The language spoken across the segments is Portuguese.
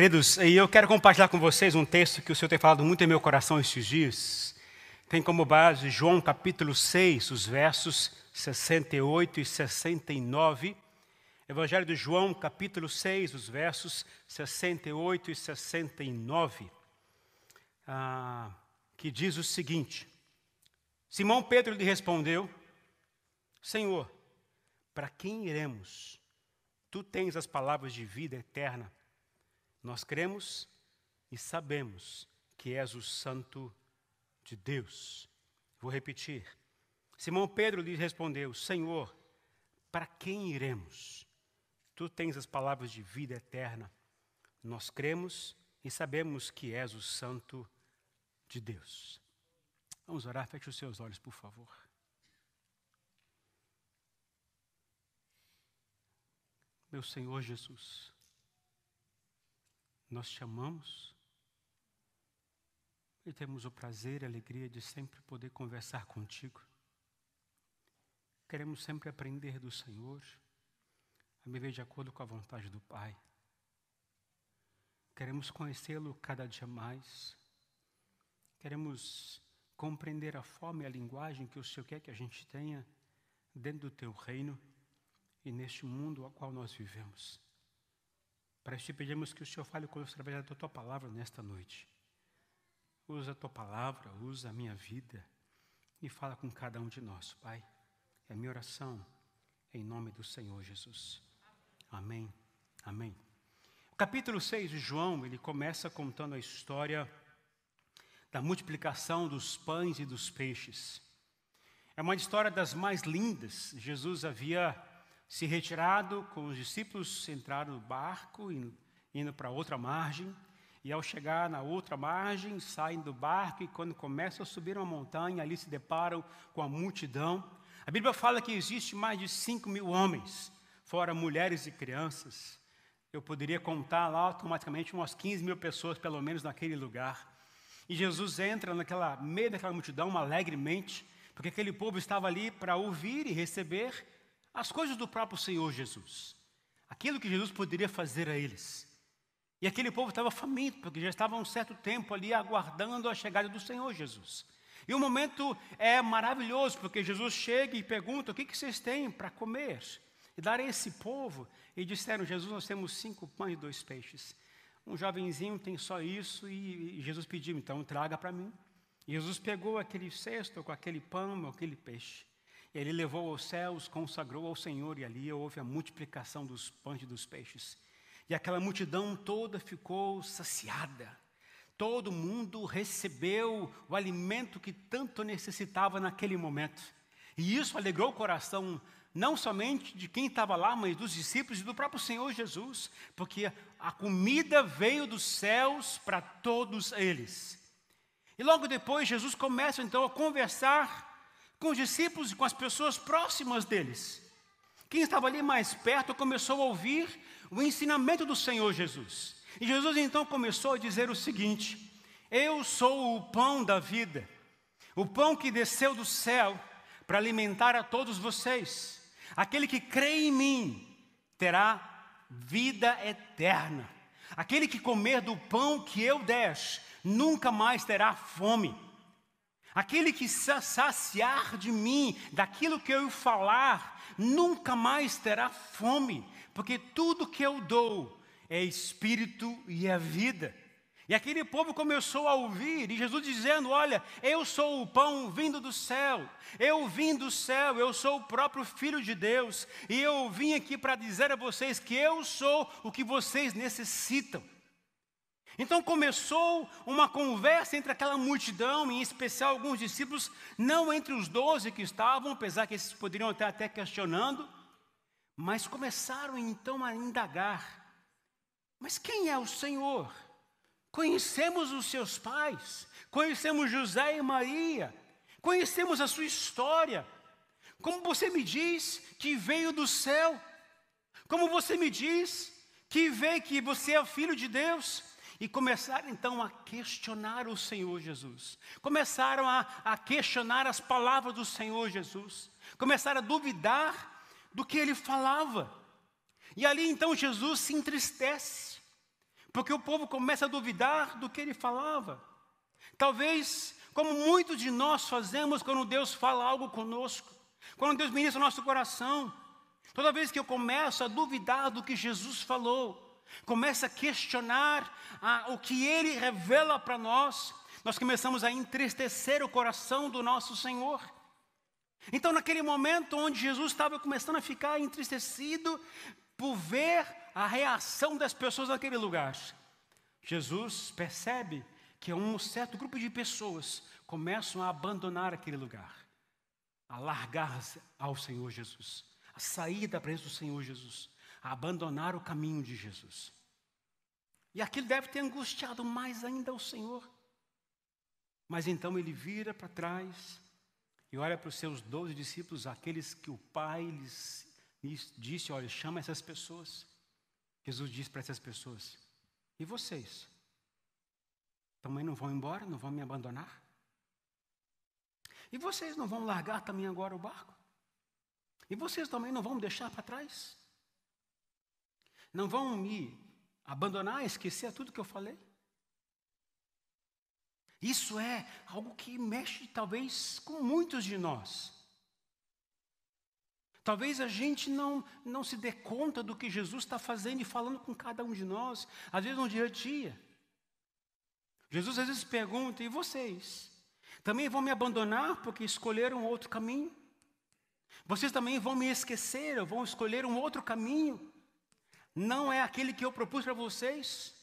Queridos, eu quero compartilhar com vocês um texto que o Senhor tem falado muito em meu coração estes dias. Tem como base João capítulo 6, os versos 68 e 69. Evangelho de João capítulo 6, os versos 68 e 69. Ah, que diz o seguinte: Simão Pedro lhe respondeu: Senhor, para quem iremos? Tu tens as palavras de vida eterna. Nós cremos e sabemos que és o Santo de Deus. Vou repetir. Simão Pedro lhe respondeu: Senhor, para quem iremos? Tu tens as palavras de vida eterna. Nós cremos e sabemos que és o Santo de Deus. Vamos orar, feche os seus olhos, por favor. Meu Senhor Jesus, nós te amamos e temos o prazer e a alegria de sempre poder conversar contigo. Queremos sempre aprender do Senhor, a viver de acordo com a vontade do Pai. Queremos conhecê-lo cada dia mais. Queremos compreender a forma e a linguagem que o Senhor quer que a gente tenha dentro do teu reino e neste mundo ao qual nós vivemos. Para isso te pedimos que o Senhor fale conosco através da tua palavra nesta noite. Usa a tua palavra, usa a minha vida e fala com cada um de nós, Pai. É a minha oração em nome do Senhor Jesus. Amém. Amém. O capítulo 6 de João, ele começa contando a história da multiplicação dos pães e dos peixes. É uma história das mais lindas. Jesus havia se retirado com os discípulos, entraram no barco, indo para outra margem. E ao chegar na outra margem, saem do barco e quando começam a subir uma montanha, ali se deparam com a multidão. A Bíblia fala que existe mais de 5 mil homens, fora mulheres e crianças. Eu poderia contar lá automaticamente umas 15 mil pessoas, pelo menos, naquele lugar. E Jesus entra naquela meio daquela multidão alegremente, porque aquele povo estava ali para ouvir e receber as coisas do próprio Senhor Jesus, aquilo que Jesus poderia fazer a eles. E aquele povo estava faminto, porque já estava um certo tempo ali aguardando a chegada do Senhor Jesus. E o momento é maravilhoso, porque Jesus chega e pergunta: o que, que vocês têm para comer? E dar a esse povo. E disseram: Jesus, nós temos cinco pães e dois peixes. Um jovenzinho tem só isso, e Jesus pediu: então traga para mim. E Jesus pegou aquele cesto com aquele pão, aquele peixe. Ele levou aos céus, consagrou ao Senhor, e ali houve a multiplicação dos pães e dos peixes. E aquela multidão toda ficou saciada. Todo mundo recebeu o alimento que tanto necessitava naquele momento. E isso alegrou o coração não somente de quem estava lá, mas dos discípulos e do próprio Senhor Jesus, porque a comida veio dos céus para todos eles. E logo depois Jesus começa então a conversar com os discípulos e com as pessoas próximas deles. Quem estava ali mais perto começou a ouvir o ensinamento do Senhor Jesus. E Jesus então começou a dizer o seguinte: Eu sou o pão da vida, o pão que desceu do céu para alimentar a todos vocês. Aquele que crê em mim terá vida eterna. Aquele que comer do pão que eu der, nunca mais terá fome. Aquele que se saciar de mim, daquilo que eu falar, nunca mais terá fome, porque tudo que eu dou é espírito e é vida. E aquele povo começou a ouvir, e Jesus dizendo: Olha, eu sou o pão vindo do céu, eu vim do céu, eu sou o próprio Filho de Deus, e eu vim aqui para dizer a vocês que eu sou o que vocês necessitam. Então começou uma conversa entre aquela multidão, em especial alguns discípulos, não entre os doze que estavam, apesar que esses poderiam estar até questionando, mas começaram então a indagar: mas quem é o Senhor? Conhecemos os seus pais, conhecemos José e Maria, conhecemos a sua história. Como você me diz que veio do céu? Como você me diz que veio que você é o filho de Deus? E começaram então a questionar o Senhor Jesus. Começaram a, a questionar as palavras do Senhor Jesus. Começaram a duvidar do que ele falava. E ali então Jesus se entristece, Porque o povo começa a duvidar do que ele falava. Talvez, como muitos de nós fazemos quando Deus fala algo conosco, quando Deus ministra o nosso coração, toda vez que eu começo a duvidar do que Jesus falou, começo a questionar ah, o que Ele revela para nós, nós começamos a entristecer o coração do nosso Senhor. Então, naquele momento onde Jesus estava começando a ficar entristecido por ver a reação das pessoas naquele lugar, Jesus percebe que um certo grupo de pessoas começam a abandonar aquele lugar a largar-se ao Senhor Jesus, a sair da presença do Senhor Jesus, a abandonar o caminho de Jesus. E aquilo deve ter angustiado mais ainda o Senhor. Mas então ele vira para trás e olha para os seus doze discípulos, aqueles que o Pai lhes, lhes disse: Olha, chama essas pessoas. Jesus disse para essas pessoas: E vocês? Também não vão embora? Não vão me abandonar? E vocês não vão largar também agora o barco? E vocês também não vão me deixar para trás? Não vão me abandonar, esquecer tudo que eu falei? Isso é algo que mexe talvez com muitos de nós. Talvez a gente não, não se dê conta do que Jesus está fazendo e falando com cada um de nós, às vezes no dia a dia. Jesus às vezes pergunta: e vocês? Também vão me abandonar porque escolheram outro caminho? Vocês também vão me esquecer, vão escolher um outro caminho? Não é aquele que eu propus para vocês?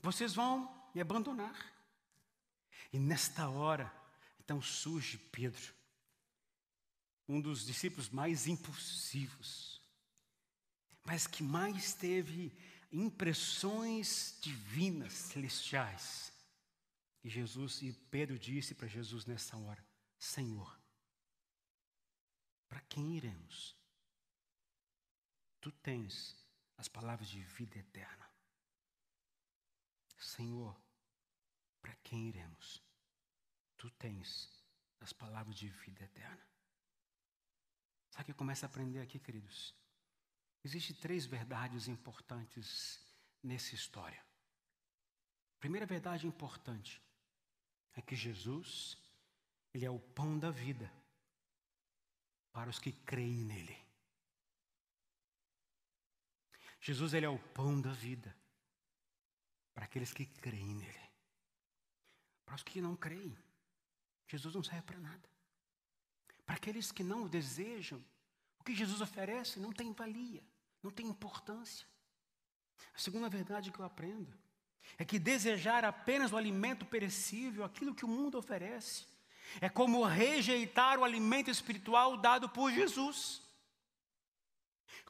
Vocês vão me abandonar. E nesta hora, então surge Pedro, um dos discípulos mais impulsivos, mas que mais teve impressões divinas, celestiais. E Jesus e Pedro disse para Jesus nessa hora: Senhor, para quem iremos? Tu tens as palavras de vida eterna. Senhor, para quem iremos? Tu tens as palavras de vida eterna. Sabe o que eu começo a aprender aqui, queridos? Existem três verdades importantes nessa história. Primeira verdade importante é que Jesus, Ele é o pão da vida para os que creem nele. Jesus, Ele é o pão da vida para aqueles que creem nele. Para os que não creem, Jesus não serve para nada. Para aqueles que não o desejam, o que Jesus oferece não tem valia, não tem importância. A segunda verdade que eu aprendo é que desejar apenas o alimento perecível, aquilo que o mundo oferece, é como rejeitar o alimento espiritual dado por Jesus.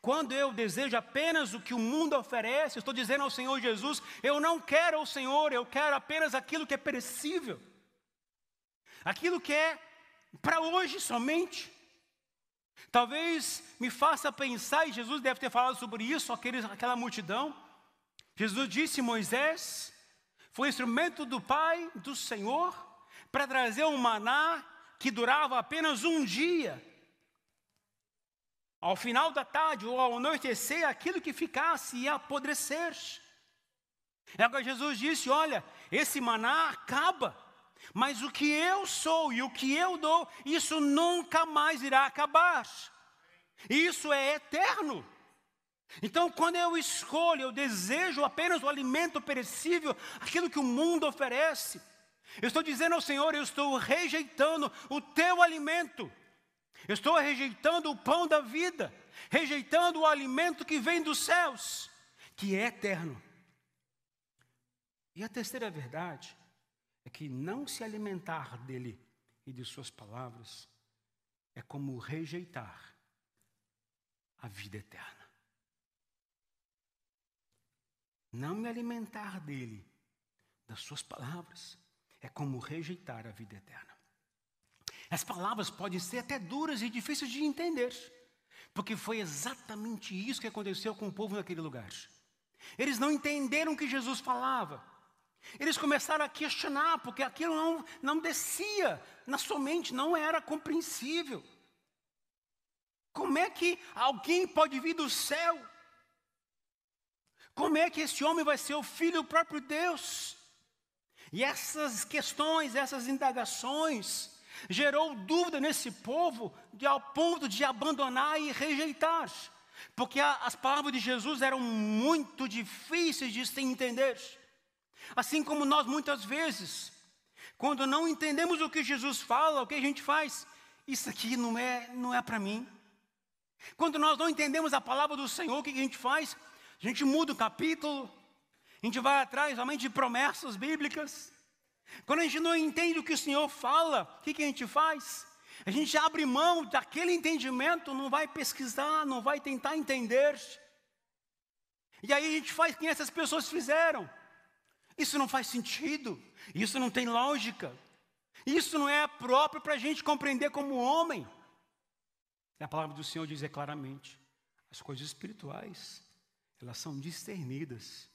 Quando eu desejo apenas o que o mundo oferece, estou dizendo ao Senhor Jesus: eu não quero o Senhor, eu quero apenas aquilo que é perecível, aquilo que é para hoje somente. Talvez me faça pensar, e Jesus deve ter falado sobre isso, aqueles, aquela multidão. Jesus disse: Moisés foi instrumento do Pai, do Senhor, para trazer um maná que durava apenas um dia. Ao final da tarde ou ao anoitecer, aquilo que ficasse ia apodrecer. E agora Jesus disse: Olha, esse maná acaba, mas o que eu sou e o que eu dou, isso nunca mais irá acabar. Isso é eterno. Então, quando eu escolho, eu desejo apenas o alimento perecível, aquilo que o mundo oferece, eu estou dizendo ao Senhor, eu estou rejeitando o teu alimento, eu estou rejeitando o pão da vida, rejeitando o alimento que vem dos céus, que é eterno. E a terceira verdade é que não se alimentar dele e de suas palavras é como rejeitar a vida eterna. Não me alimentar dele, das suas palavras, é como rejeitar a vida eterna. As palavras podem ser até duras e difíceis de entender, porque foi exatamente isso que aconteceu com o povo naquele lugar. Eles não entenderam o que Jesus falava. Eles começaram a questionar, porque aquilo não, não descia na sua mente, não era compreensível. Como é que alguém pode vir do céu Como é que esse homem vai ser o filho do próprio Deus? E essas questões, essas indagações, gerou dúvida nesse povo de, ao ponto de abandonar e rejeitar. Porque a, as palavras de Jesus eram muito difíceis de se entender. Assim como nós muitas vezes, quando não entendemos o que Jesus fala, o que a gente faz? Isso aqui não é, não é para mim. Quando nós não entendemos a palavra do Senhor, o que a gente faz? A gente muda o capítulo, a gente vai atrás somente de promessas bíblicas. Quando a gente não entende o que o Senhor fala, o que, que a gente faz? A gente abre mão daquele entendimento, não vai pesquisar, não vai tentar entender. E aí a gente faz o que essas pessoas fizeram. Isso não faz sentido, isso não tem lógica, isso não é próprio para a gente compreender como homem. E a palavra do Senhor diz claramente: as coisas espirituais, elas são discernidas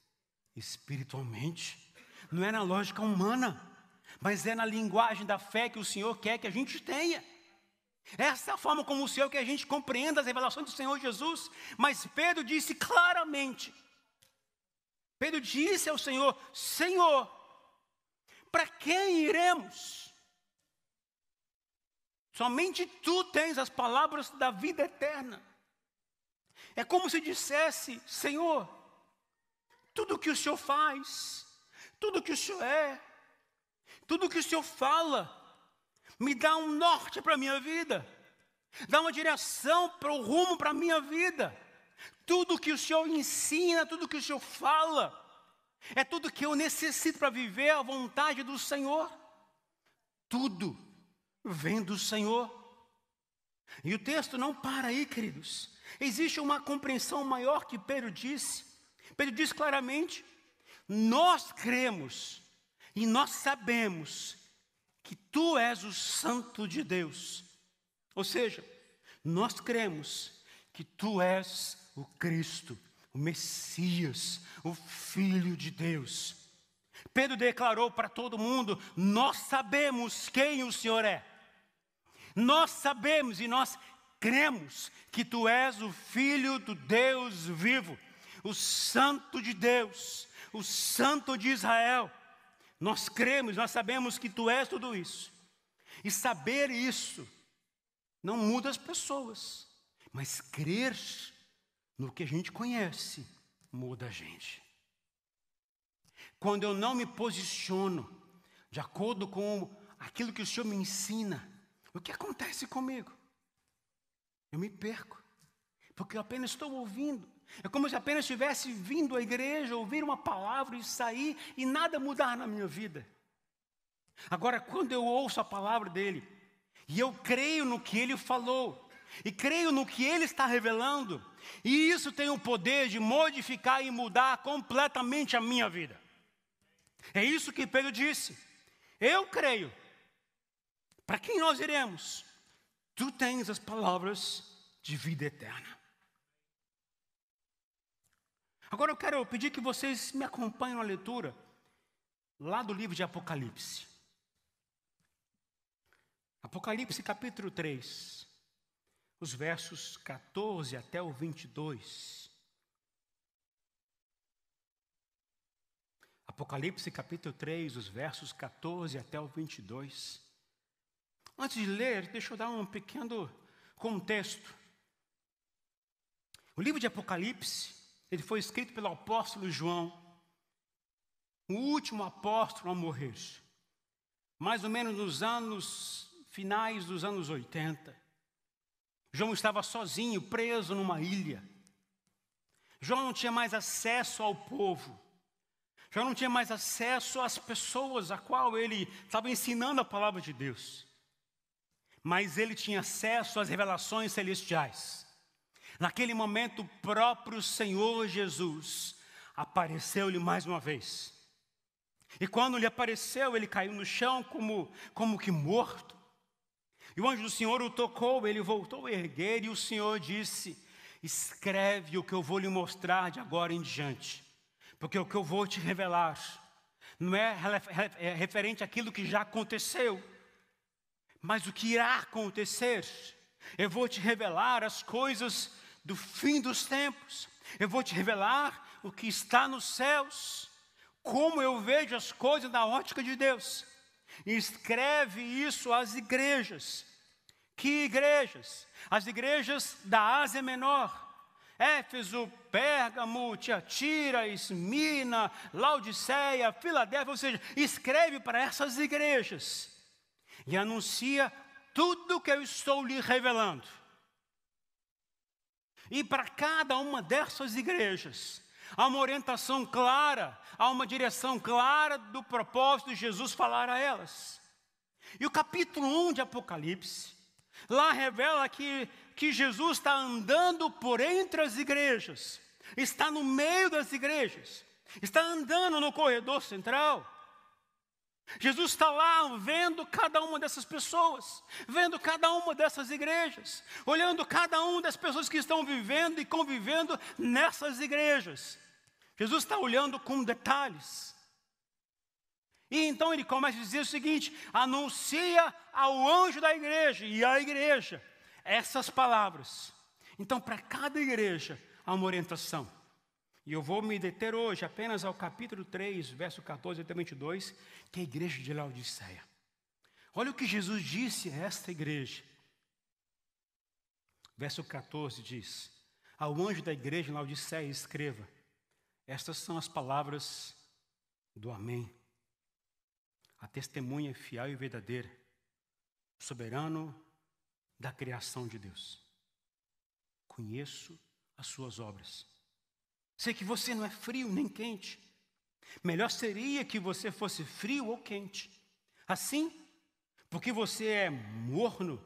espiritualmente, não é na lógica humana, mas é na linguagem da fé que o Senhor quer que a gente tenha. Essa é a forma como o Senhor quer que a gente compreenda as revelações do Senhor Jesus. Mas Pedro disse claramente: Pedro disse ao Senhor: Senhor, para quem iremos? Somente tu tens as palavras da vida eterna. É como se dissesse: Senhor, tudo que o Senhor faz, tudo que o Senhor é, tudo que o Senhor fala, me dá um norte para a minha vida, dá uma direção para o rumo para a minha vida. Tudo que o Senhor ensina, tudo que o Senhor fala, é tudo que eu necessito para viver a vontade do Senhor. Tudo vem do Senhor. E o texto não para aí, queridos. Existe uma compreensão maior que Pedro disse. Pedro diz claramente: nós cremos e nós sabemos que tu és o Santo de Deus. Ou seja, nós cremos que tu és o Cristo, o Messias, o Filho de Deus. Pedro declarou para todo mundo: Nós sabemos quem o Senhor é. Nós sabemos e nós cremos que tu és o Filho do Deus vivo, o Santo de Deus, o Santo de Israel. Nós cremos, nós sabemos que tu és tudo isso. E saber isso não muda as pessoas, mas crer no que a gente conhece muda a gente. Quando eu não me posiciono de acordo com aquilo que o Senhor me ensina, o que acontece comigo? Eu me perco, porque eu apenas estou ouvindo. É como se apenas estivesse vindo à igreja, ouvir uma palavra e sair e nada mudar na minha vida. Agora, quando eu ouço a palavra dele, e eu creio no que ele falou, e creio no que ele está revelando, e isso tem o poder de modificar e mudar completamente a minha vida. É isso que Pedro disse. Eu creio. Para quem nós iremos? Tu tens as palavras de vida eterna. Agora eu quero pedir que vocês me acompanhem na leitura lá do livro de Apocalipse. Apocalipse capítulo 3, os versos 14 até o 22. Apocalipse capítulo 3, os versos 14 até o 22. Antes de ler, deixa eu dar um pequeno contexto. O livro de Apocalipse ele foi escrito pelo apóstolo João, o último apóstolo a morrer, mais ou menos nos anos finais dos anos 80. João estava sozinho, preso numa ilha. João não tinha mais acesso ao povo. João não tinha mais acesso às pessoas a qual ele estava ensinando a palavra de Deus. Mas ele tinha acesso às revelações celestiais. Naquele momento, o próprio Senhor Jesus apareceu-lhe mais uma vez. E quando lhe apareceu, ele caiu no chão como, como que morto. E o anjo do Senhor o tocou, ele voltou a erguer, e o Senhor disse: Escreve o que eu vou lhe mostrar de agora em diante, porque o que eu vou te revelar não é, é referente àquilo que já aconteceu, mas o que irá acontecer. Eu vou te revelar as coisas do fim dos tempos. Eu vou te revelar o que está nos céus, como eu vejo as coisas na ótica de Deus. E escreve isso às igrejas. Que igrejas? As igrejas da Ásia Menor. Éfeso, Pérgamo, Tiatira, Esmina, Laodiceia, Filadélfia, ou seja, escreve para essas igrejas e anuncia tudo que eu estou lhe revelando. E para cada uma dessas igrejas, há uma orientação clara, há uma direção clara do propósito de Jesus falar a elas. E o capítulo 1 de Apocalipse, lá revela que, que Jesus está andando por entre as igrejas, está no meio das igrejas, está andando no corredor central. Jesus está lá vendo cada uma dessas pessoas, vendo cada uma dessas igrejas, olhando cada uma das pessoas que estão vivendo e convivendo nessas igrejas. Jesus está olhando com detalhes. E então ele começa a dizer o seguinte: anuncia ao anjo da igreja e à igreja essas palavras. Então, para cada igreja há uma orientação. E eu vou me deter hoje apenas ao capítulo 3, verso 14 até 22, que é a igreja de Laodiceia. Olha o que Jesus disse a esta igreja. Verso 14 diz: Ao anjo da igreja em Laodiceia, escreva: Estas são as palavras do Amém. A testemunha fiel e verdadeira, soberano da criação de Deus. Conheço as suas obras Sei que você não é frio nem quente. Melhor seria que você fosse frio ou quente. Assim, porque você é morno,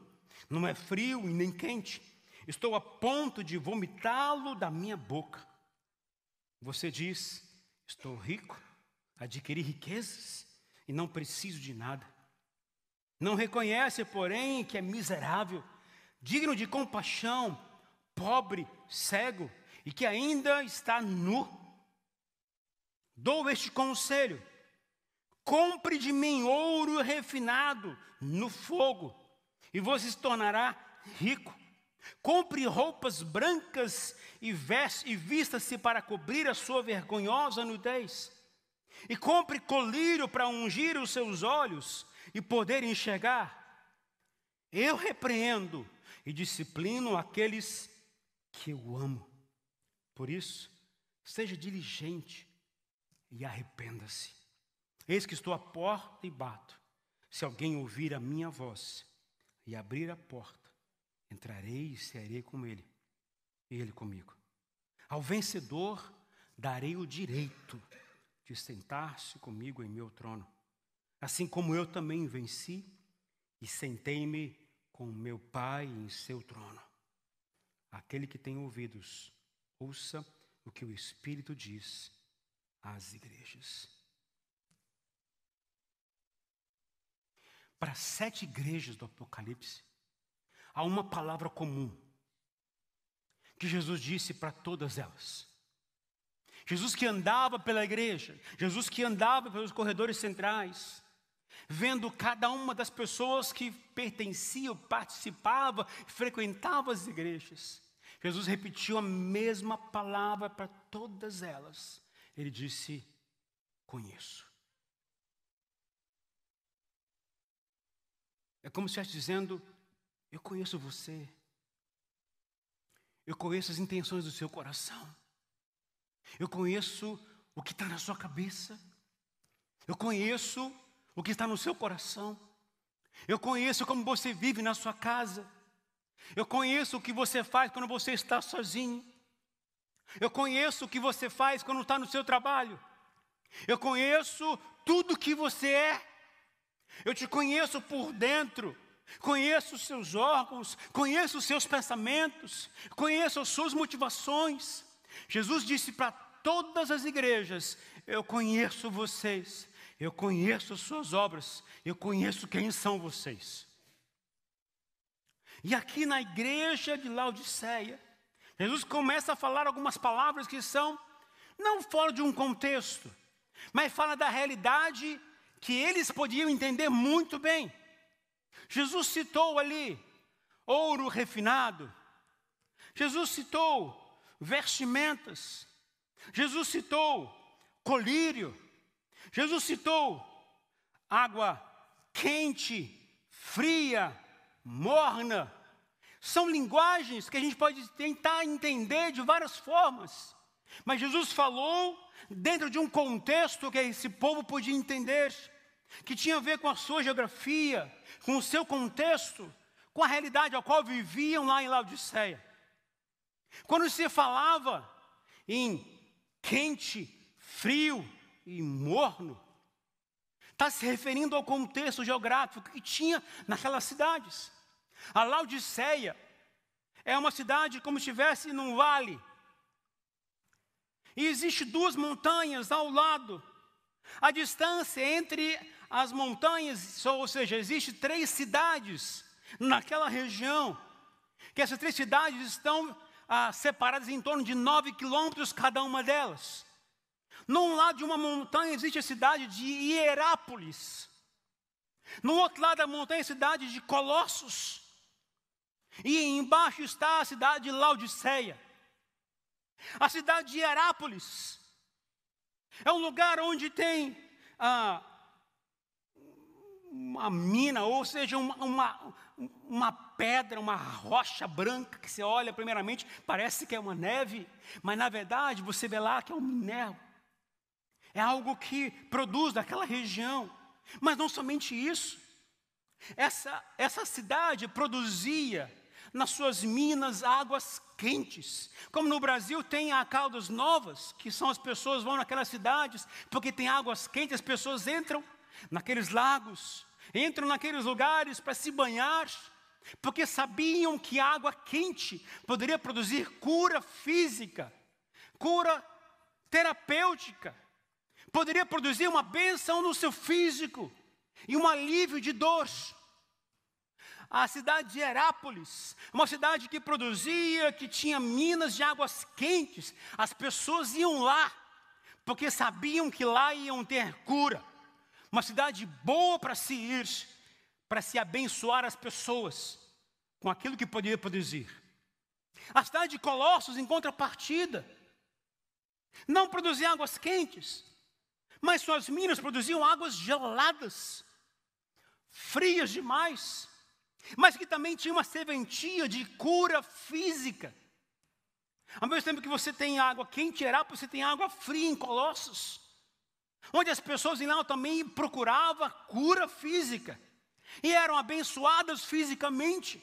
não é frio e nem quente, estou a ponto de vomitá-lo da minha boca. Você diz: Estou rico, adquiri riquezas e não preciso de nada. Não reconhece, porém, que é miserável, digno de compaixão, pobre, cego e que ainda está nu, dou este conselho: compre de mim ouro refinado no fogo, e você se tornará rico. Compre roupas brancas e, e vista-se para cobrir a sua vergonhosa nudez. E compre colírio para ungir os seus olhos e poder enxergar. Eu repreendo e disciplino aqueles que eu amo. Por isso, seja diligente e arrependa-se. Eis que estou à porta e bato. Se alguém ouvir a minha voz e abrir a porta, entrarei e serei com ele, e ele comigo. Ao vencedor darei o direito de sentar-se comigo em meu trono, assim como eu também venci e sentei-me com meu Pai em seu trono. Aquele que tem ouvidos, Ouça o que o Espírito diz às igrejas. Para sete igrejas do Apocalipse, há uma palavra comum que Jesus disse para todas elas. Jesus que andava pela igreja, Jesus que andava pelos corredores centrais, vendo cada uma das pessoas que pertenciam, participavam, frequentavam as igrejas. Jesus repetiu a mesma palavra para todas elas. Ele disse: Conheço. É como se estivesse dizendo: Eu conheço você. Eu conheço as intenções do seu coração. Eu conheço o que está na sua cabeça. Eu conheço o que está no seu coração. Eu conheço como você vive na sua casa. Eu conheço o que você faz quando você está sozinho. Eu conheço o que você faz quando está no seu trabalho. Eu conheço tudo que você é. Eu te conheço por dentro. Conheço os seus órgãos, conheço os seus pensamentos, conheço as suas motivações. Jesus disse para todas as igrejas: Eu conheço vocês, eu conheço as suas obras, eu conheço quem são vocês. E aqui na igreja de Laodiceia, Jesus começa a falar algumas palavras que são não fora de um contexto, mas fala da realidade que eles podiam entender muito bem. Jesus citou ali ouro refinado. Jesus citou vestimentas. Jesus citou colírio. Jesus citou água quente, fria, morna. São linguagens que a gente pode tentar entender de várias formas. Mas Jesus falou dentro de um contexto que esse povo podia entender, que tinha a ver com a sua geografia, com o seu contexto, com a realidade a qual viviam lá em Laodiceia. Quando se falava em quente, frio e morno, está se referindo ao contexto geográfico que tinha naquelas cidades. A Laodiceia é uma cidade como se estivesse num vale. E existe duas montanhas ao lado. A distância entre as montanhas, ou seja, existe três cidades naquela região. Que essas três cidades estão ah, separadas em torno de nove quilômetros cada uma delas. Num lado de uma montanha existe a cidade de Hierápolis. No outro lado da montanha a cidade de Colossos. E embaixo está a cidade de Laodiceia. A cidade de Hierápolis é um lugar onde tem ah, uma mina, ou seja, uma, uma, uma pedra, uma rocha branca que você olha primeiramente, parece que é uma neve, mas na verdade você vê lá que é um minério. É algo que produz daquela região. Mas não somente isso. Essa, essa cidade produzia nas suas minas águas quentes. Como no Brasil tem a Caldas Novas, que são as pessoas vão naquelas cidades, porque tem águas quentes, as pessoas entram naqueles lagos, entram naqueles lugares para se banhar, porque sabiam que água quente poderia produzir cura física, cura terapêutica, poderia produzir uma bênção no seu físico e um alívio de dor. A cidade de Herápolis, uma cidade que produzia, que tinha minas de águas quentes, as pessoas iam lá, porque sabiam que lá iam ter cura. Uma cidade boa para se ir, para se abençoar as pessoas com aquilo que poderia produzir. A cidade de Colossos, em contrapartida, não produzia águas quentes, mas suas minas produziam águas geladas, frias demais, mas que também tinha uma serventia de cura física. Ao mesmo tempo que você tem água quente em Herápolis, você tem água fria em Colossos, onde as pessoas em lá também procuravam cura física e eram abençoadas fisicamente.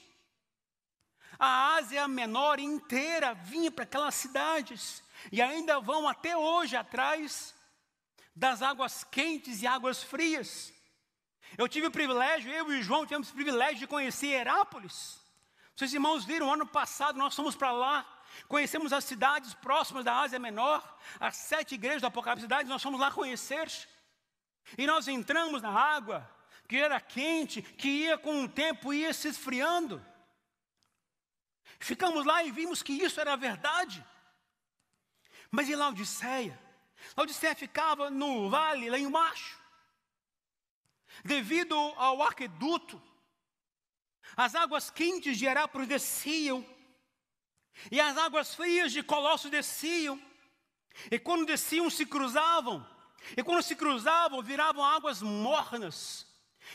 A Ásia Menor inteira vinha para aquelas cidades e ainda vão até hoje atrás das águas quentes e águas frias. Eu tive o privilégio, eu e o João tivemos o privilégio de conhecer Herápolis. Vocês irmãos viram, ano passado nós fomos para lá, conhecemos as cidades próximas da Ásia Menor, as sete igrejas do Apocalipse cidades, nós fomos lá conhecer. E nós entramos na água, que era quente, que ia com o tempo ia se esfriando. Ficamos lá e vimos que isso era verdade. Mas em Laodiceia, Laodiceia ficava no vale, lá embaixo. Devido ao aqueduto, as águas quentes de Herápolis desciam, e as águas frias de Colosso desciam, e quando desciam se cruzavam, e quando se cruzavam viravam águas mornas,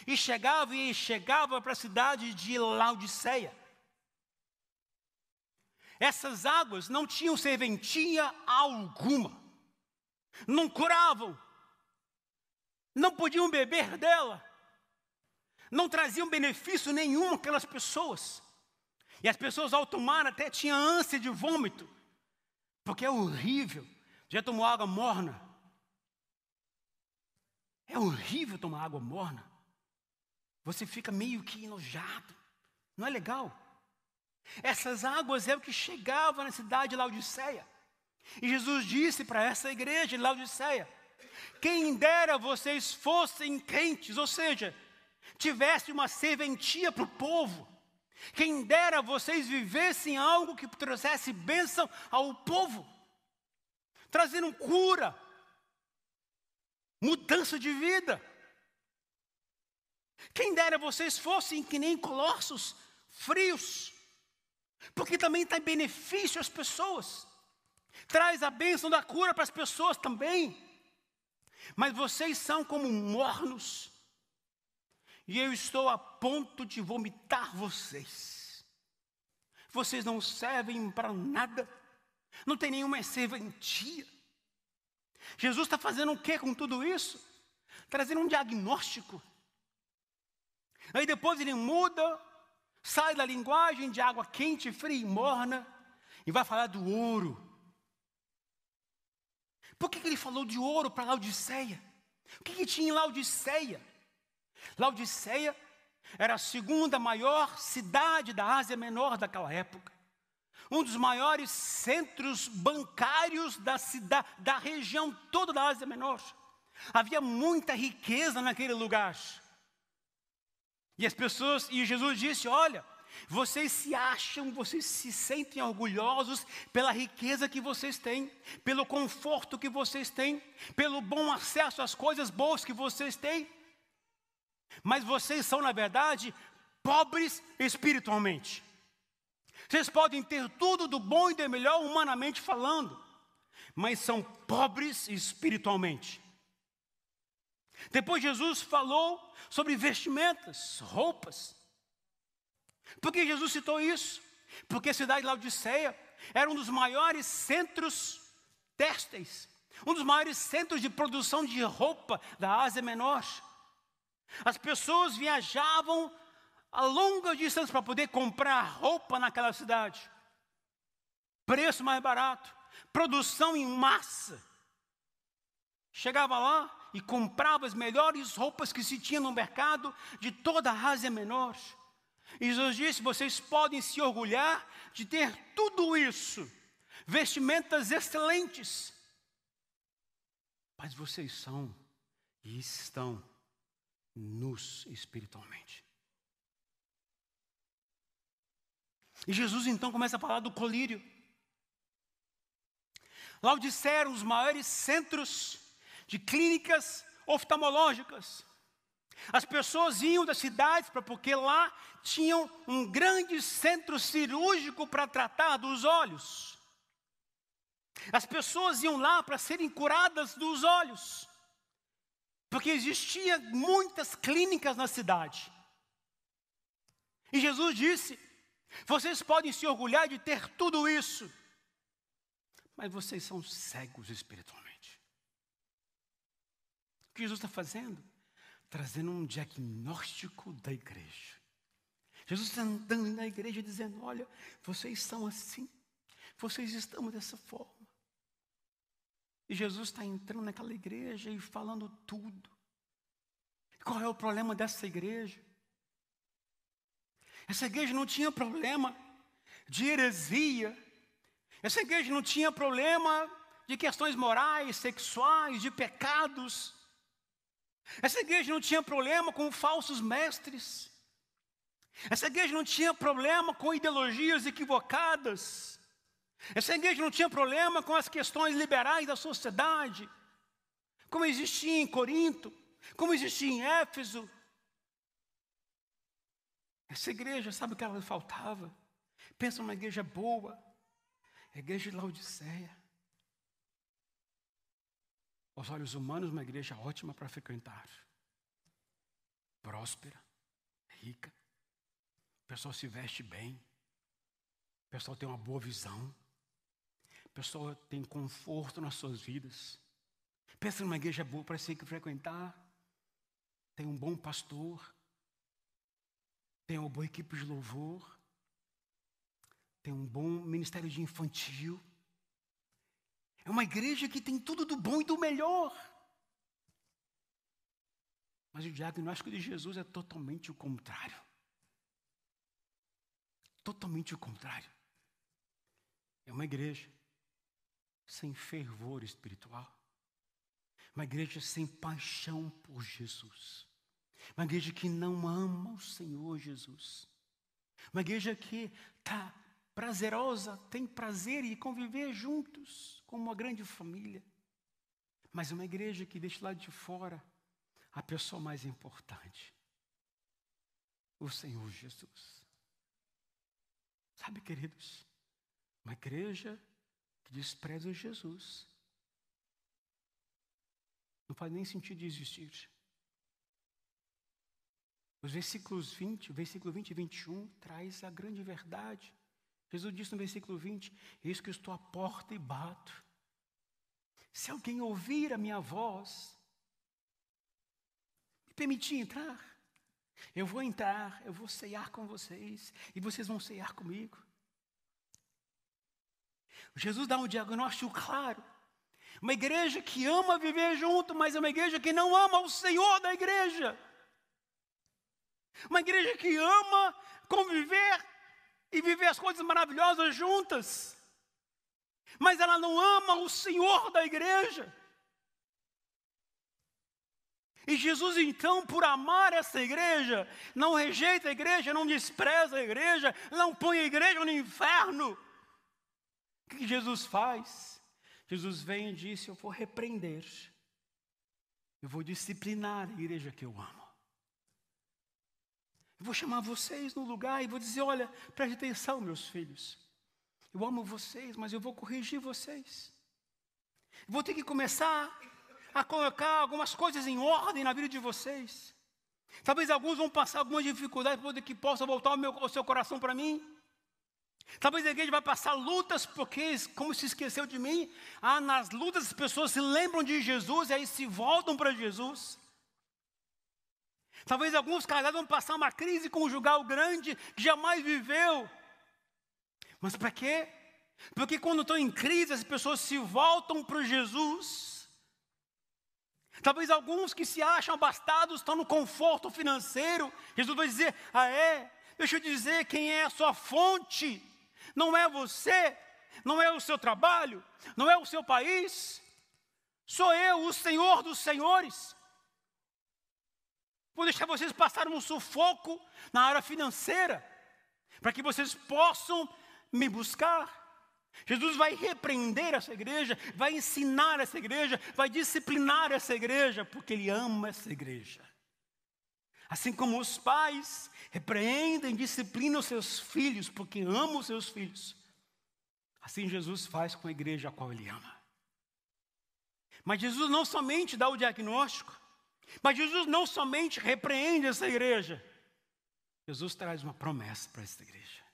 e chegava e chegava para a cidade de Laodiceia. Essas águas não tinham serventia alguma não curavam, não podiam beber dela, não traziam benefício nenhum aquelas pessoas. E as pessoas ao tomar até tinham ânsia de vômito, porque é horrível. Já tomou água morna? É horrível tomar água morna. Você fica meio que enojado. Não é legal. Essas águas é o que chegava na cidade de Laodiceia. E Jesus disse para essa igreja de Laodiceia: quem dera vocês fossem quentes, ou seja, tivesse uma serventia para o povo. Quem dera vocês vivessem algo que trouxesse bênção ao povo, trazendo cura, mudança de vida. Quem dera vocês fossem que nem colossos, frios, porque também tem benefício às pessoas. Traz a bênção da cura para as pessoas também. Mas vocês são como mornos, e eu estou a ponto de vomitar vocês. Vocês não servem para nada, não tem nenhuma serventia. Jesus está fazendo o que com tudo isso? Trazendo um diagnóstico. Aí depois ele muda, sai da linguagem de água quente, fria e morna, e vai falar do ouro. Por que, que ele falou de ouro para Laodiceia? O que, que tinha em Laodiceia? Laodiceia era a segunda maior cidade da Ásia Menor daquela época. Um dos maiores centros bancários da cidade, da região toda da Ásia Menor. Havia muita riqueza naquele lugar. E as pessoas, e Jesus disse: Olha, vocês se acham, vocês se sentem orgulhosos pela riqueza que vocês têm, pelo conforto que vocês têm, pelo bom acesso às coisas boas que vocês têm. Mas vocês são, na verdade, pobres espiritualmente. Vocês podem ter tudo do bom e do melhor humanamente falando, mas são pobres espiritualmente. Depois Jesus falou sobre vestimentas, roupas. Por que Jesus citou isso? Porque a cidade de Laodiceia era um dos maiores centros têxteis, um dos maiores centros de produção de roupa da Ásia Menor. As pessoas viajavam a longas distâncias para poder comprar roupa naquela cidade. Preço mais barato, produção em massa. Chegava lá e comprava as melhores roupas que se tinha no mercado de toda a Ásia Menor. E Jesus disse: vocês podem se orgulhar de ter tudo isso, vestimentas excelentes, mas vocês são e estão nus espiritualmente. E Jesus então começa a falar do colírio. Laodiceia eram os maiores centros de clínicas oftalmológicas. As pessoas iam das cidades para porque lá tinham um grande centro cirúrgico para tratar dos olhos. As pessoas iam lá para serem curadas dos olhos. Porque existiam muitas clínicas na cidade. E Jesus disse: vocês podem se orgulhar de ter tudo isso, mas vocês são cegos espiritualmente. O que Jesus está fazendo? Trazendo um diagnóstico da igreja. Jesus está andando na igreja dizendo: Olha, vocês são assim, vocês estão dessa forma. E Jesus está entrando naquela igreja e falando tudo. Qual é o problema dessa igreja? Essa igreja não tinha problema de heresia. Essa igreja não tinha problema de questões morais, sexuais, de pecados. Essa igreja não tinha problema com falsos mestres. Essa igreja não tinha problema com ideologias equivocadas. Essa igreja não tinha problema com as questões liberais da sociedade, como existia em Corinto, como existia em Éfeso, essa igreja, sabe o que ela faltava? Pensa numa igreja boa, a igreja de Laodiceia. Aos olhos humanos, uma igreja ótima para frequentar. Próspera, rica. O pessoal se veste bem. O pessoal tem uma boa visão. O pessoal tem conforto nas suas vidas. Pensa numa igreja boa para que frequentar. Tem um bom pastor tem uma boa equipe de louvor, tem um bom ministério de infantil. É uma igreja que tem tudo do bom e do melhor. Mas o diagnóstico de Jesus é totalmente o contrário. Totalmente o contrário. É uma igreja sem fervor espiritual. Uma igreja sem paixão por Jesus. Uma igreja que não ama o Senhor Jesus. Uma igreja que está prazerosa, tem prazer em conviver juntos, como uma grande família. Mas uma igreja que deixa lá de fora a pessoa mais importante, o Senhor Jesus. Sabe, queridos, uma igreja que despreza Jesus. Não faz nem sentido existir. Os versículos 20, versículo 20 e 21 traz a grande verdade. Jesus disse no versículo 20: Eis que eu estou à porta e bato. Se alguém ouvir a minha voz, me permitir entrar, eu vou entrar, eu vou ceiar com vocês e vocês vão ceiar comigo. Jesus dá um diagnóstico claro. Uma igreja que ama viver junto, mas é uma igreja que não ama o Senhor da igreja. Uma igreja que ama conviver e viver as coisas maravilhosas juntas, mas ela não ama o Senhor da igreja. E Jesus, então, por amar essa igreja, não rejeita a igreja, não despreza a igreja, não põe a igreja no inferno. O que Jesus faz? Jesus vem e disse: Eu vou repreender, eu vou disciplinar a igreja que eu amo. Eu vou chamar vocês no lugar e vou dizer: olha, preste atenção, meus filhos. Eu amo vocês, mas eu vou corrigir vocês. Vou ter que começar a colocar algumas coisas em ordem na vida de vocês. Talvez alguns vão passar algumas dificuldades para que possa voltar o, meu, o seu coração para mim. Talvez a igreja vai passar lutas porque, como se esqueceu de mim, ah, nas lutas as pessoas se lembram de Jesus e aí se voltam para Jesus. Talvez alguns casais vão passar uma crise conjugal grande que jamais viveu. Mas para quê? Porque quando estão em crise, as pessoas se voltam para Jesus. Talvez alguns que se acham abastados estão no conforto financeiro. Jesus vai dizer: Ah, é? Deixa eu dizer quem é a sua fonte. Não é você, não é o seu trabalho, não é o seu país. Sou eu, o Senhor dos Senhores. Vou deixar vocês passarem um sufoco na área financeira, para que vocês possam me buscar. Jesus vai repreender essa igreja, vai ensinar essa igreja, vai disciplinar essa igreja, porque Ele ama essa igreja. Assim como os pais repreendem, disciplinam os seus filhos, porque amam os seus filhos, assim Jesus faz com a igreja a qual Ele ama. Mas Jesus não somente dá o diagnóstico, mas Jesus não somente repreende essa igreja, Jesus traz uma promessa para essa igreja.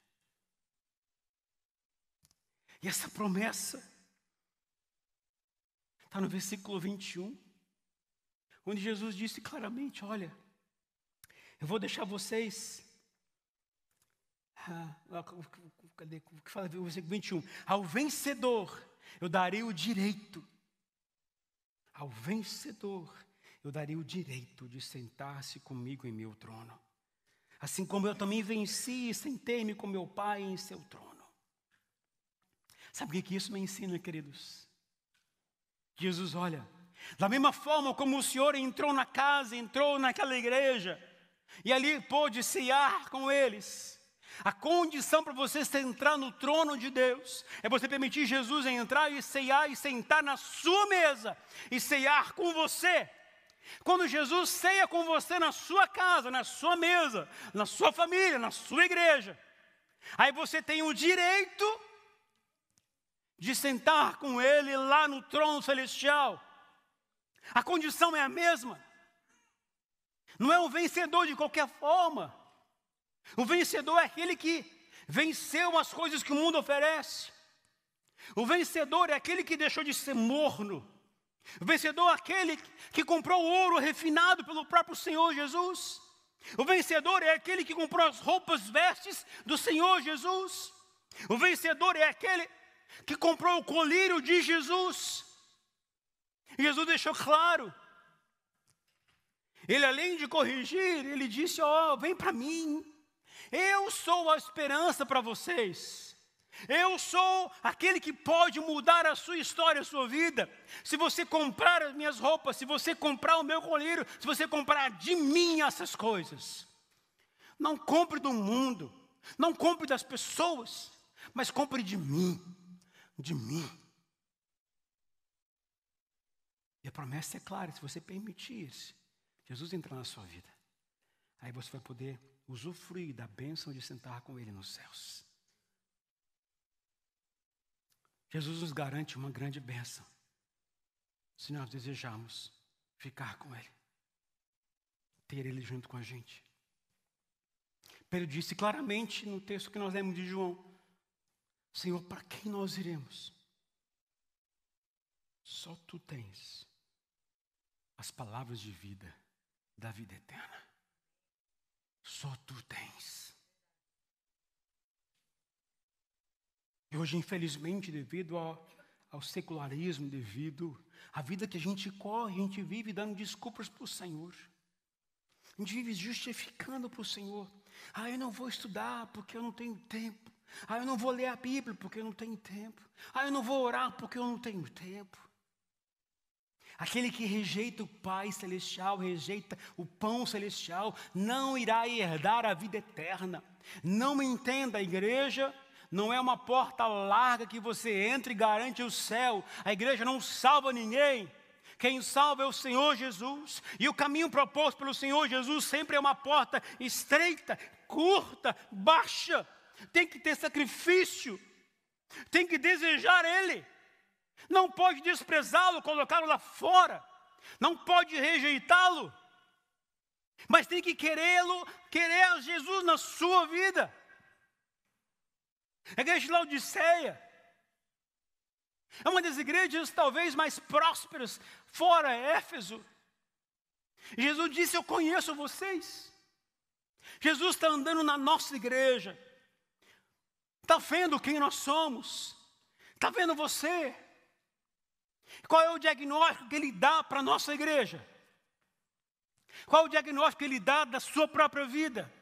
E essa promessa está no versículo 21, onde Jesus disse claramente: Olha, eu vou deixar vocês. Ah, cadê? O que fala o versículo 21? Ao vencedor eu darei o direito. Ao vencedor eu daria o direito de sentar-se comigo em meu trono. Assim como eu também venci e sentei-me com meu Pai em seu trono. Sabe o que isso me ensina, queridos? Jesus, olha, da mesma forma como o Senhor entrou na casa, entrou naquela igreja, e ali pôde cear com eles. A condição para você entrar no trono de Deus é você permitir Jesus entrar e ceiar e sentar na sua mesa e ceiar com você. Quando Jesus ceia com você na sua casa, na sua mesa, na sua família, na sua igreja, aí você tem o direito de sentar com Ele lá no trono celestial. A condição é a mesma. Não é um vencedor de qualquer forma. O vencedor é aquele que venceu as coisas que o mundo oferece. O vencedor é aquele que deixou de ser morno. O vencedor é aquele que comprou ouro refinado pelo próprio Senhor Jesus. O vencedor é aquele que comprou as roupas, vestes do Senhor Jesus. O vencedor é aquele que comprou o colírio de Jesus. Jesus deixou claro. Ele, além de corrigir, ele disse: Ó, oh, vem para mim. Eu sou a esperança para vocês. Eu sou aquele que pode mudar a sua história, a sua vida. Se você comprar as minhas roupas, se você comprar o meu colírio, se você comprar de mim essas coisas. Não compre do mundo, não compre das pessoas, mas compre de mim, de mim. E a promessa é clara: se você permitir Jesus entrar na sua vida, aí você vai poder usufruir da bênção de sentar com Ele nos céus. Jesus nos garante uma grande bênção se nós desejarmos ficar com Ele, ter Ele junto com a gente. Pedro disse claramente no texto que nós lemos de João: Senhor, para quem nós iremos? Só tu tens as palavras de vida, da vida eterna. Só tu tens. E hoje, infelizmente, devido ao, ao secularismo, devido à vida que a gente corre, a gente vive dando desculpas para o Senhor. A gente vive justificando para o Senhor. Ah, eu não vou estudar porque eu não tenho tempo. Ah, eu não vou ler a Bíblia porque eu não tenho tempo. Ah, eu não vou orar porque eu não tenho tempo. Aquele que rejeita o Pai Celestial, rejeita o pão celestial, não irá herdar a vida eterna. Não me entenda, a igreja não é uma porta larga que você entra e garante o céu. A igreja não salva ninguém. Quem salva é o Senhor Jesus. E o caminho proposto pelo Senhor Jesus sempre é uma porta estreita, curta, baixa. Tem que ter sacrifício. Tem que desejar Ele. Não pode desprezá-lo, colocá-lo lá fora. Não pode rejeitá-lo. Mas tem que querê-lo, querer Jesus na sua vida. A igreja de Laodiceia é uma das igrejas talvez mais prósperas fora Éfeso. Jesus disse: Eu conheço vocês. Jesus está andando na nossa igreja, está vendo quem nós somos, está vendo você. Qual é o diagnóstico que ele dá para a nossa igreja? Qual é o diagnóstico que ele dá da sua própria vida?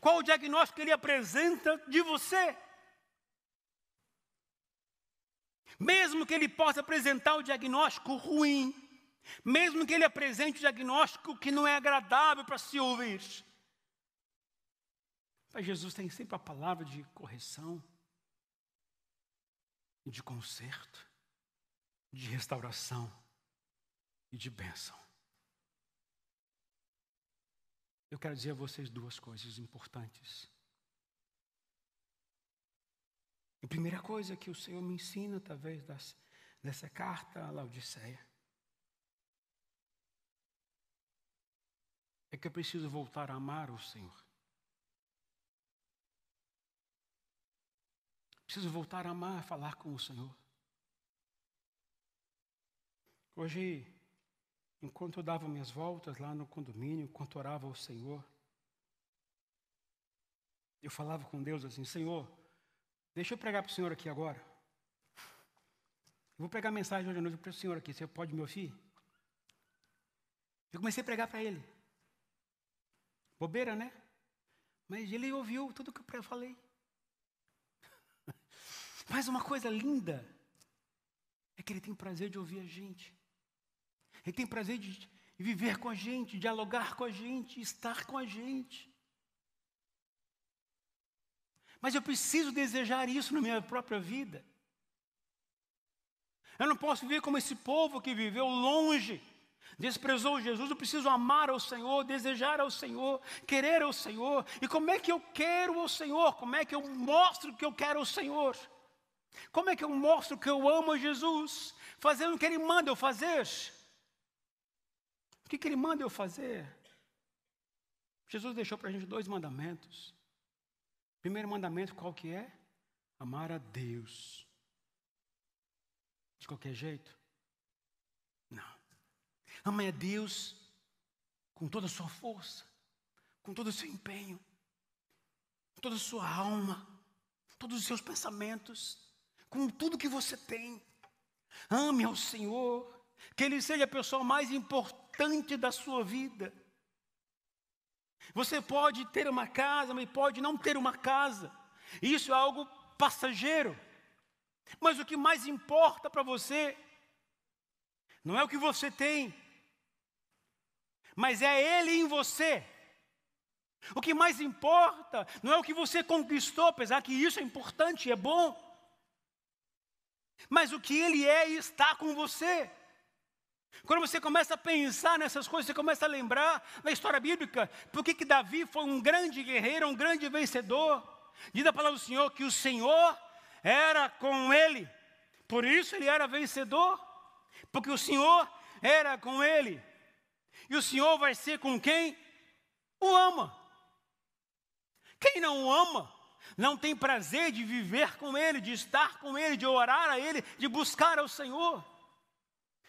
Qual é o diagnóstico que ele apresenta de você? Mesmo que ele possa apresentar o diagnóstico ruim, mesmo que ele apresente o diagnóstico que não é agradável para se ouvir. Mas Jesus tem sempre a palavra de correção, de conserto, de restauração e de bênção. Eu quero dizer a vocês duas coisas importantes. A primeira coisa que o Senhor me ensina através das, dessa carta a Laodiceia é que eu preciso voltar a amar o Senhor. Preciso voltar a amar, a falar com o Senhor. Hoje, enquanto eu dava minhas voltas lá no condomínio, enquanto orava ao Senhor, eu falava com Deus assim: Senhor, Deixa eu pregar para o senhor aqui agora. Eu vou pregar mensagem hoje à noite para o senhor aqui. Você pode me ouvir? Eu comecei a pregar para ele. Bobeira, né? Mas ele ouviu tudo que eu falei. Mas uma coisa linda é que ele tem prazer de ouvir a gente. Ele tem prazer de viver com a gente, dialogar com a gente, estar com a gente. Mas eu preciso desejar isso na minha própria vida. Eu não posso viver como esse povo que viveu longe, desprezou Jesus. Eu preciso amar ao Senhor, desejar ao Senhor, querer ao Senhor. E como é que eu quero ao Senhor? Como é que eu mostro que eu quero ao Senhor? Como é que eu mostro que eu amo a Jesus? Fazendo o que Ele manda eu fazer. O que, que Ele manda eu fazer? Jesus deixou para a gente dois mandamentos. Primeiro mandamento qual que é? Amar a Deus. De qualquer jeito? Não. Ame a Deus com toda a sua força, com todo o seu empenho, com toda a sua alma, todos os seus pensamentos, com tudo que você tem. Ame ao Senhor, que Ele seja a pessoa mais importante da sua vida. Você pode ter uma casa, mas pode não ter uma casa. Isso é algo passageiro. Mas o que mais importa para você não é o que você tem, mas é Ele em você. O que mais importa não é o que você conquistou, apesar que isso é importante é bom, mas o que Ele é e está com você. Quando você começa a pensar nessas coisas, você começa a lembrar da história bíblica, por que Davi foi um grande guerreiro, um grande vencedor. Diz a palavra do Senhor que o Senhor era com ele. Por isso ele era vencedor, porque o Senhor era com ele. E o Senhor vai ser com quem o ama. Quem não o ama, não tem prazer de viver com Ele, de estar com Ele, de orar a Ele, de buscar ao Senhor.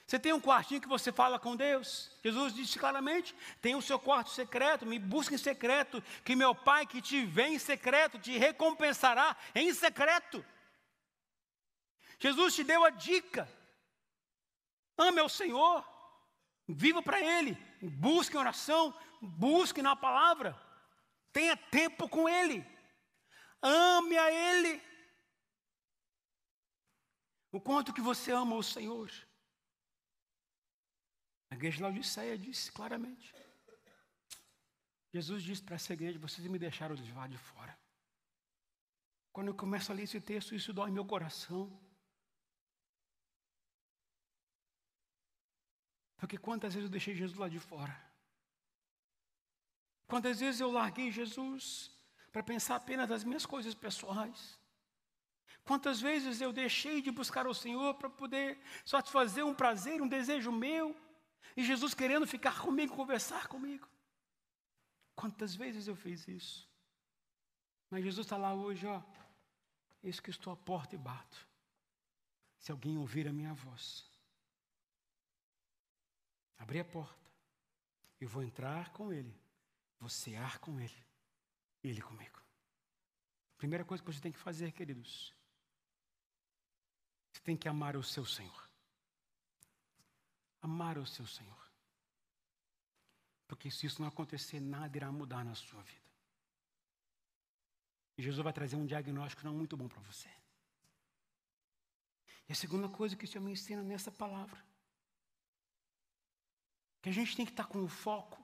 Você tem um quartinho que você fala com Deus. Jesus disse claramente: tem o seu quarto secreto, me busque em secreto, que meu Pai que te vê em secreto te recompensará em secreto. Jesus te deu a dica. Ame ao Senhor, viva para Ele, busque em oração, busque na palavra, tenha tempo com Ele. Ame a Ele. O quanto que você ama o Senhor. A igreja de Laodiceia disse claramente. Jesus disse para essa igreja: vocês me deixaram de de fora. Quando eu começo a ler esse texto, isso dói meu coração. Porque quantas vezes eu deixei Jesus lá de fora? Quantas vezes eu larguei Jesus para pensar apenas nas minhas coisas pessoais. Quantas vezes eu deixei de buscar o Senhor para poder satisfazer um prazer, um desejo meu, e Jesus querendo ficar comigo, conversar comigo. Quantas vezes eu fiz isso? Mas Jesus está lá hoje, ó. Eis que estou à porta e bato. Se alguém ouvir a minha voz, abrir a porta, eu vou entrar com ele, vou cear com ele ele comigo. Primeira coisa que você tem que fazer, queridos, você tem que amar o seu Senhor. Amar o seu Senhor. Porque se isso não acontecer, nada irá mudar na sua vida. E Jesus vai trazer um diagnóstico não muito bom para você. E a segunda coisa que o Senhor me ensina nessa palavra, que a gente tem que estar com o foco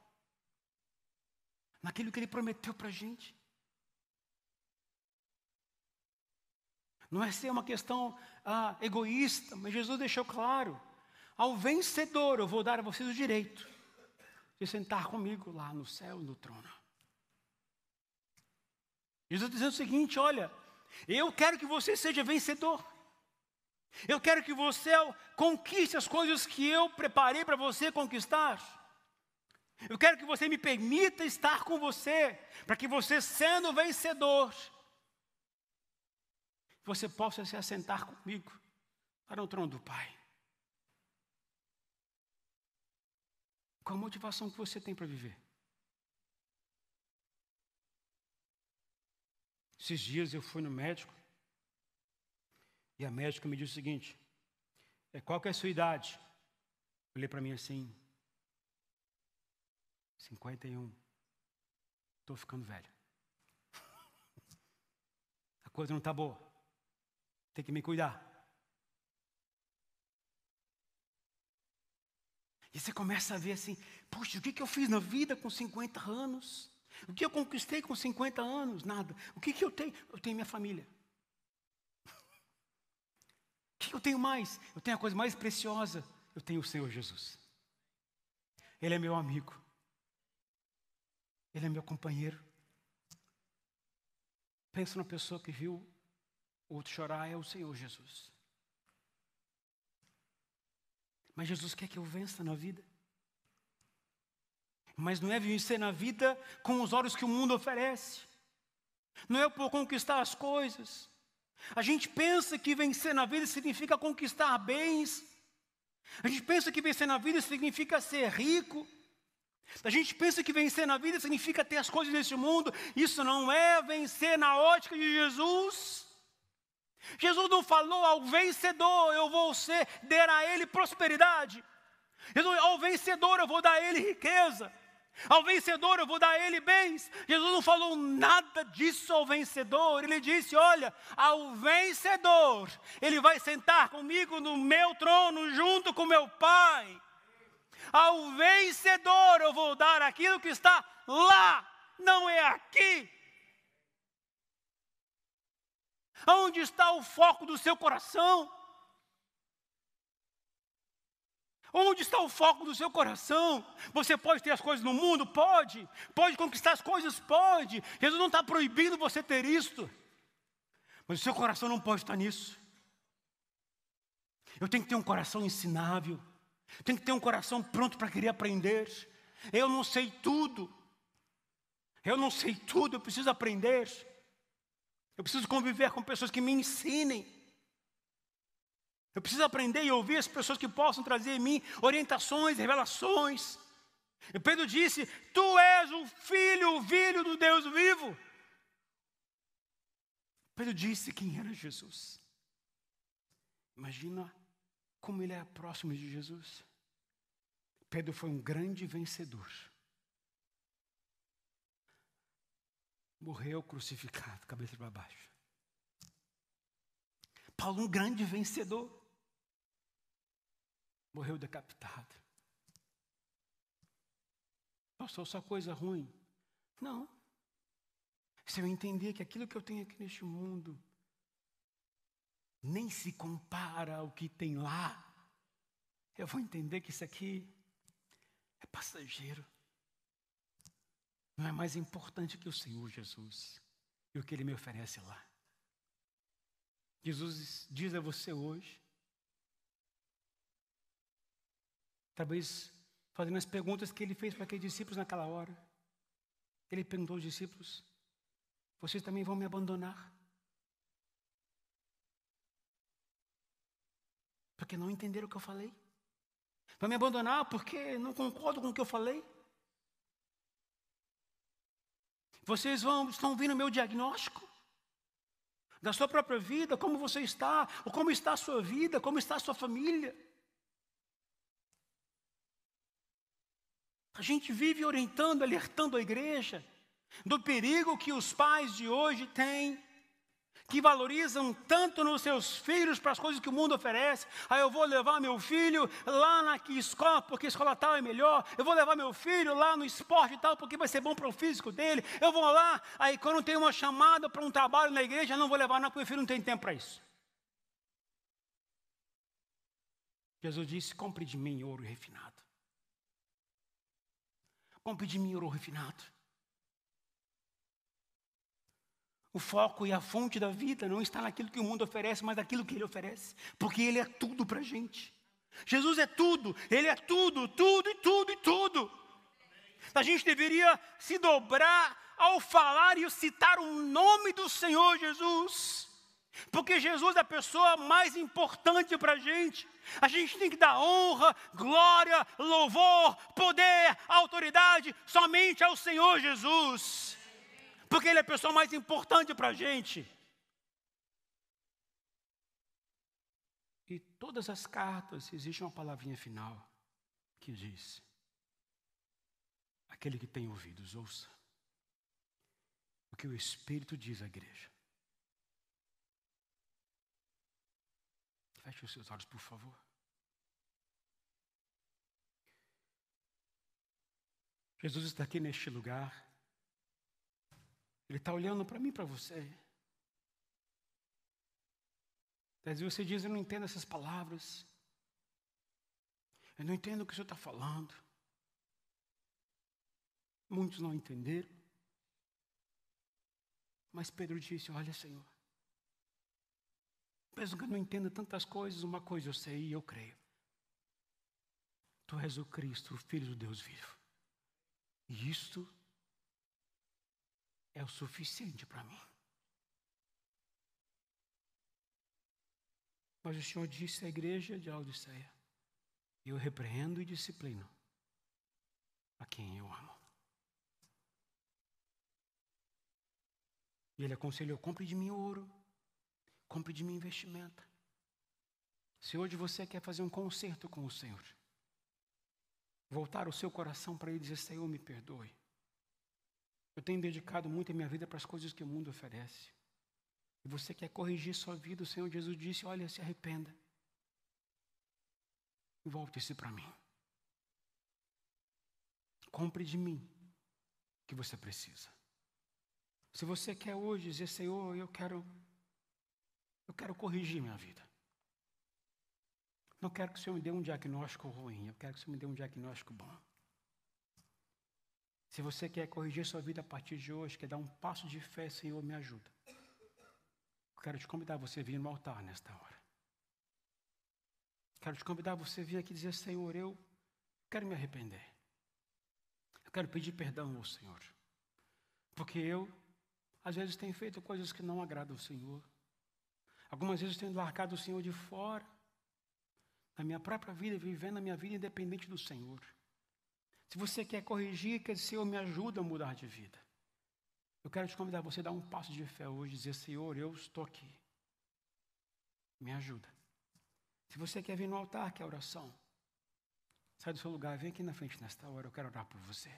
naquilo que Ele prometeu para a gente. Não é ser uma questão ah, egoísta, mas Jesus deixou claro: ao vencedor eu vou dar a vocês o direito de sentar comigo lá no céu, no trono. Jesus dizendo o seguinte: olha, eu quero que você seja vencedor. Eu quero que você conquiste as coisas que eu preparei para você conquistar. Eu quero que você me permita estar com você, para que você, sendo vencedor, você possa se assentar comigo para o trono do Pai. Qual a motivação que você tem para viver? Esses dias eu fui no médico e a médica me disse o seguinte: é, qual que é a sua idade? Olhei para mim assim, 51. Estou ficando velho. A coisa não está boa. Tem que me cuidar. E você começa a ver assim: puxa, o que, que eu fiz na vida com 50 anos? O que eu conquistei com 50 anos? Nada. O que, que eu tenho? Eu tenho minha família. O que, que eu tenho mais? Eu tenho a coisa mais preciosa. Eu tenho o Senhor Jesus. Ele é meu amigo. Ele é meu companheiro. Pensa na pessoa que viu o outro chorar, é o Senhor Jesus. Mas Jesus quer que eu vença na vida. Mas não é vencer na vida com os olhos que o mundo oferece. Não é por conquistar as coisas. A gente pensa que vencer na vida significa conquistar bens. A gente pensa que vencer na vida significa ser rico. A gente pensa que vencer na vida significa ter as coisas desse mundo. Isso não é vencer na ótica de Jesus. Jesus não falou ao vencedor, eu vou ser, dar a ele prosperidade. Jesus, ao vencedor eu vou dar a ele riqueza. Ao vencedor eu vou dar a ele bens. Jesus não falou nada disso ao vencedor. Ele disse: Olha, ao vencedor, ele vai sentar comigo no meu trono, junto com meu Pai. Ao vencedor eu vou dar aquilo que está lá, não é aqui. Onde está o foco do seu coração? Onde está o foco do seu coração? Você pode ter as coisas no mundo? Pode. Pode conquistar as coisas? Pode. Jesus não está proibindo você ter isto. Mas o seu coração não pode estar nisso. Eu tenho que ter um coração ensinável. Tenho que ter um coração pronto para querer aprender. Eu não sei tudo. Eu não sei tudo, eu preciso aprender. Eu preciso conviver com pessoas que me ensinem. Eu preciso aprender e ouvir as pessoas que possam trazer em mim orientações, revelações. E Pedro disse: Tu és o filho, o filho do Deus vivo. Pedro disse quem era Jesus. Imagina como ele era próximo de Jesus. Pedro foi um grande vencedor. Morreu crucificado, cabeça para baixo. Paulo, um grande vencedor. Morreu decapitado. Passou só coisa ruim. Não. Se eu entender que aquilo que eu tenho aqui neste mundo nem se compara ao que tem lá, eu vou entender que isso aqui é passageiro. Não é mais importante que o Senhor Jesus e o que Ele me oferece lá. Jesus diz a você hoje, talvez fazendo as perguntas que Ele fez para aqueles discípulos naquela hora. Ele perguntou aos discípulos: Vocês também vão me abandonar? Porque não entenderam o que eu falei? Vão me abandonar porque não concordam com o que eu falei? Vocês vão, estão ouvindo o meu diagnóstico? Da sua própria vida, como você está, ou como está a sua vida, como está a sua família. A gente vive orientando, alertando a igreja do perigo que os pais de hoje têm que valorizam tanto nos seus filhos para as coisas que o mundo oferece. Aí eu vou levar meu filho lá na escola, porque escola tal é melhor. Eu vou levar meu filho lá no esporte tal, porque vai ser bom para o físico dele. Eu vou lá, aí quando tem uma chamada para um trabalho na igreja, não vou levar, não, porque meu filho não tem tempo para isso. Jesus disse: compre de mim ouro refinado. Compre de mim ouro refinado. O foco e a fonte da vida não está naquilo que o mundo oferece, mas naquilo que ele oferece, porque ele é tudo para a gente. Jesus é tudo, ele é tudo, tudo e tudo e tudo. A gente deveria se dobrar ao falar e citar o nome do Senhor Jesus, porque Jesus é a pessoa mais importante para a gente. A gente tem que dar honra, glória, louvor, poder, autoridade somente ao Senhor Jesus porque Ele é a pessoa mais importante para a gente. E todas as cartas, existe uma palavrinha final que diz: aquele que tem ouvidos, ouça o que o Espírito diz à igreja. Feche os seus olhos, por favor. Jesus está aqui neste lugar. Ele está olhando para mim, para você. Às vezes você diz, eu não entendo essas palavras. Eu não entendo o que o Senhor está falando. Muitos não entenderam. Mas Pedro disse: Olha, Senhor, mesmo que eu não entenda tantas coisas, uma coisa eu sei e eu creio. Tu és o Cristo, o Filho do Deus vivo. E isto é o suficiente para mim. Mas o Senhor disse à igreja de Laodiceia: Eu repreendo e disciplino a quem eu amo. E ele aconselhou: compre de mim ouro, compre de mim investimento. Se hoje você quer fazer um concerto com o Senhor, voltar o seu coração para ele e dizer: Senhor, me perdoe. Eu tenho dedicado muito a minha vida para as coisas que o mundo oferece. E você quer corrigir sua vida, o Senhor Jesus disse: Olha, se arrependa. E volte-se para mim. Compre de mim o que você precisa. Se você quer hoje dizer, Senhor, eu quero, eu quero corrigir minha vida. Não quero que o Senhor me dê um diagnóstico ruim, eu quero que o Senhor me dê um diagnóstico bom. Se você quer corrigir sua vida a partir de hoje, quer dar um passo de fé, Senhor, me ajuda. Quero te convidar a você vir no altar nesta hora. Quero te convidar a você vir aqui dizer: Senhor, eu quero me arrepender. Eu quero pedir perdão ao Senhor. Porque eu, às vezes, tenho feito coisas que não agradam ao Senhor. Algumas vezes tenho largado o Senhor de fora. Na minha própria vida, vivendo a minha vida independente do Senhor. Se você quer corrigir, que o Senhor me ajuda a mudar de vida. Eu quero te convidar você a dar um passo de fé hoje e dizer: Senhor, eu estou aqui. Me ajuda. Se você quer vir no altar, que é a oração, sai do seu lugar, vem aqui na frente nesta hora, eu quero orar por você.